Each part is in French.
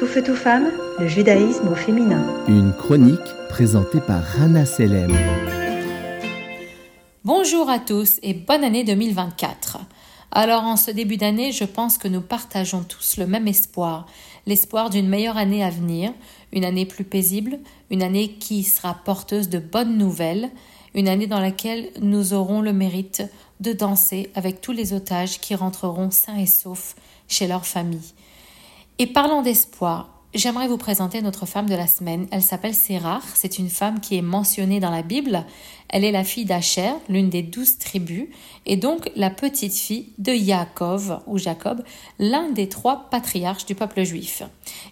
Tout feu, tout femme, le judaïsme au féminin. Une chronique présentée par Rana Selem. Bonjour à tous et bonne année 2024. Alors en ce début d'année, je pense que nous partageons tous le même espoir, l'espoir d'une meilleure année à venir, une année plus paisible, une année qui sera porteuse de bonnes nouvelles, une année dans laquelle nous aurons le mérite de danser avec tous les otages qui rentreront sains et saufs chez leur famille. Et parlant d'espoir, j'aimerais vous présenter notre femme de la semaine. Elle s'appelle Sérar. C'est une femme qui est mentionnée dans la Bible. Elle est la fille d'Acher, l'une des douze tribus, et donc la petite fille de Yaakov ou Jacob, l'un des trois patriarches du peuple juif.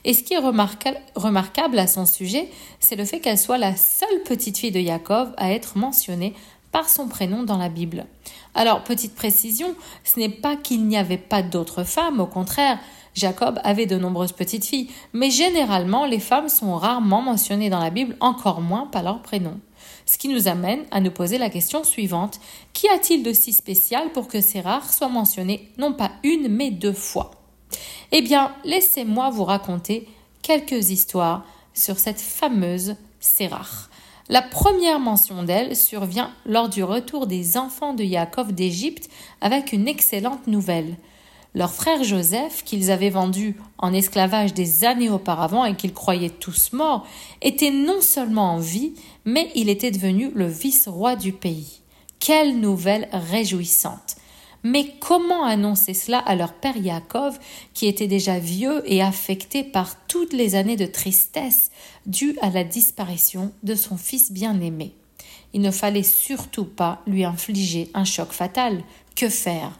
Et ce qui est remarquable à son sujet, c'est le fait qu'elle soit la seule petite fille de Yaakov à être mentionnée par son prénom dans la Bible. Alors, petite précision, ce n'est pas qu'il n'y avait pas d'autres femmes, au contraire, Jacob avait de nombreuses petites filles, mais généralement les femmes sont rarement mentionnées dans la Bible, encore moins par leur prénom. Ce qui nous amène à nous poser la question suivante. Qu'y a-t-il de si spécial pour que ces rares soient mentionnées? Non pas une mais deux fois Eh bien, laissez-moi vous raconter quelques histoires sur cette fameuse Sérach. La première mention d'elle survient lors du retour des enfants de Yaakov d'Égypte avec une excellente nouvelle. Leur frère Joseph, qu'ils avaient vendu en esclavage des années auparavant et qu'ils croyaient tous morts, était non seulement en vie, mais il était devenu le vice-roi du pays. Quelle nouvelle réjouissante. Mais comment annoncer cela à leur père Yaakov, qui était déjà vieux et affecté par toutes les années de tristesse dues à la disparition de son fils bien-aimé? Il ne fallait surtout pas lui infliger un choc fatal. Que faire?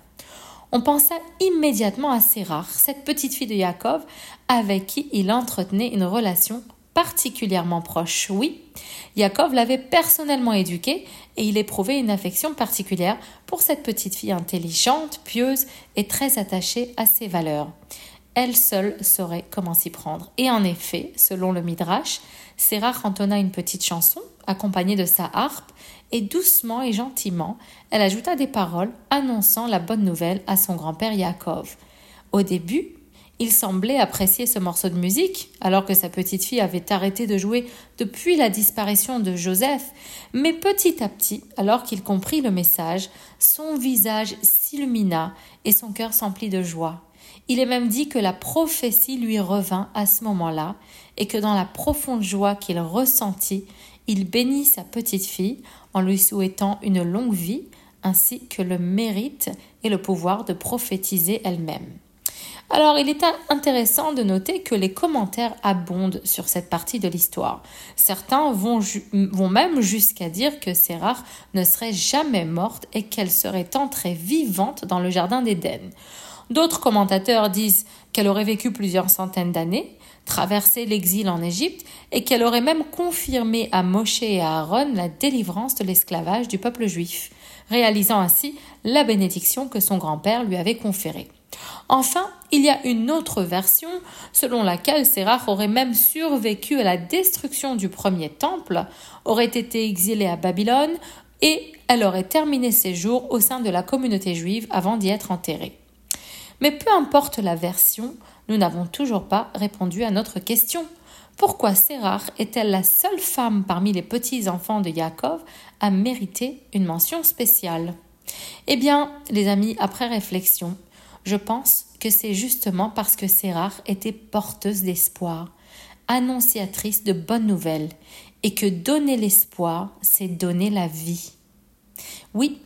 On pensa immédiatement à Sérar, cette petite fille de Jacob, avec qui il entretenait une relation particulièrement proche. Oui, Jacob l'avait personnellement éduquée et il éprouvait une affection particulière pour cette petite fille intelligente, pieuse et très attachée à ses valeurs. Elle seule saurait comment s'y prendre. Et en effet, selon le Midrash, Sérar entonna une petite chanson accompagnée de sa harpe et doucement et gentiment, elle ajouta des paroles annonçant la bonne nouvelle à son grand-père Yaakov. Au début, il semblait apprécier ce morceau de musique, alors que sa petite fille avait arrêté de jouer depuis la disparition de Joseph, mais petit à petit, alors qu'il comprit le message, son visage s'illumina et son cœur s'emplit de joie. Il est même dit que la prophétie lui revint à ce moment-là, et que dans la profonde joie qu'il ressentit, il bénit sa petite fille en lui souhaitant une longue vie ainsi que le mérite et le pouvoir de prophétiser elle-même. Alors, il est intéressant de noter que les commentaires abondent sur cette partie de l'histoire. Certains vont, même jusqu'à dire que Sérach ne serait jamais morte et qu'elle serait entrée vivante dans le jardin d'Éden. D'autres commentateurs disent qu'elle aurait vécu plusieurs centaines d'années, traversé l'exil en Égypte et qu'elle aurait même confirmé à Moshe et à Aaron la délivrance de l'esclavage du peuple juif, réalisant ainsi la bénédiction que son grand-père lui avait conférée. Enfin, il y a une autre version selon laquelle Sérach aurait même survécu à la destruction du premier temple, aurait été exilée à Babylone et elle aurait terminé ses jours au sein de la communauté juive avant d'y être enterrée. Mais peu importe la version, nous n'avons toujours pas répondu à notre question. Pourquoi Sérar est-elle la seule femme parmi les petits-enfants de Yaakov à mériter une mention spéciale? Eh bien, les amis, après réflexion, je pense que c'est justement parce que Sérar était porteuse d'espoir, annonciatrice de bonnes nouvelles, et que donner l'espoir, c'est donner la vie. Oui,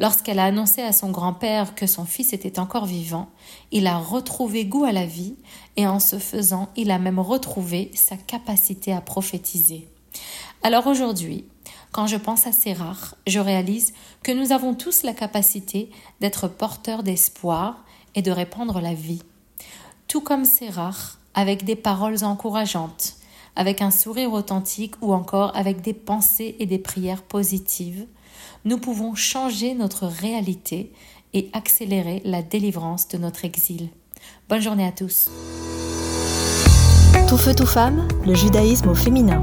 Lorsqu'elle a annoncé à son grand-père que son fils était encore vivant, il a retrouvé goût à la vie et en ce faisant, il a même retrouvé sa capacité à prophétiser. Alors aujourd'hui, quand je pense à ces rares, je réalise que nous avons tous la capacité d'être porteurs d'espoir et de répandre la vie. Tout comme ces rares, avec des paroles encourageantes, avec un sourire authentique ou encore avec des pensées et des prières positives, nous pouvons changer notre réalité et accélérer la délivrance de notre exil. Bonne journée à tous. Tout feu, tout femme, le judaïsme au féminin.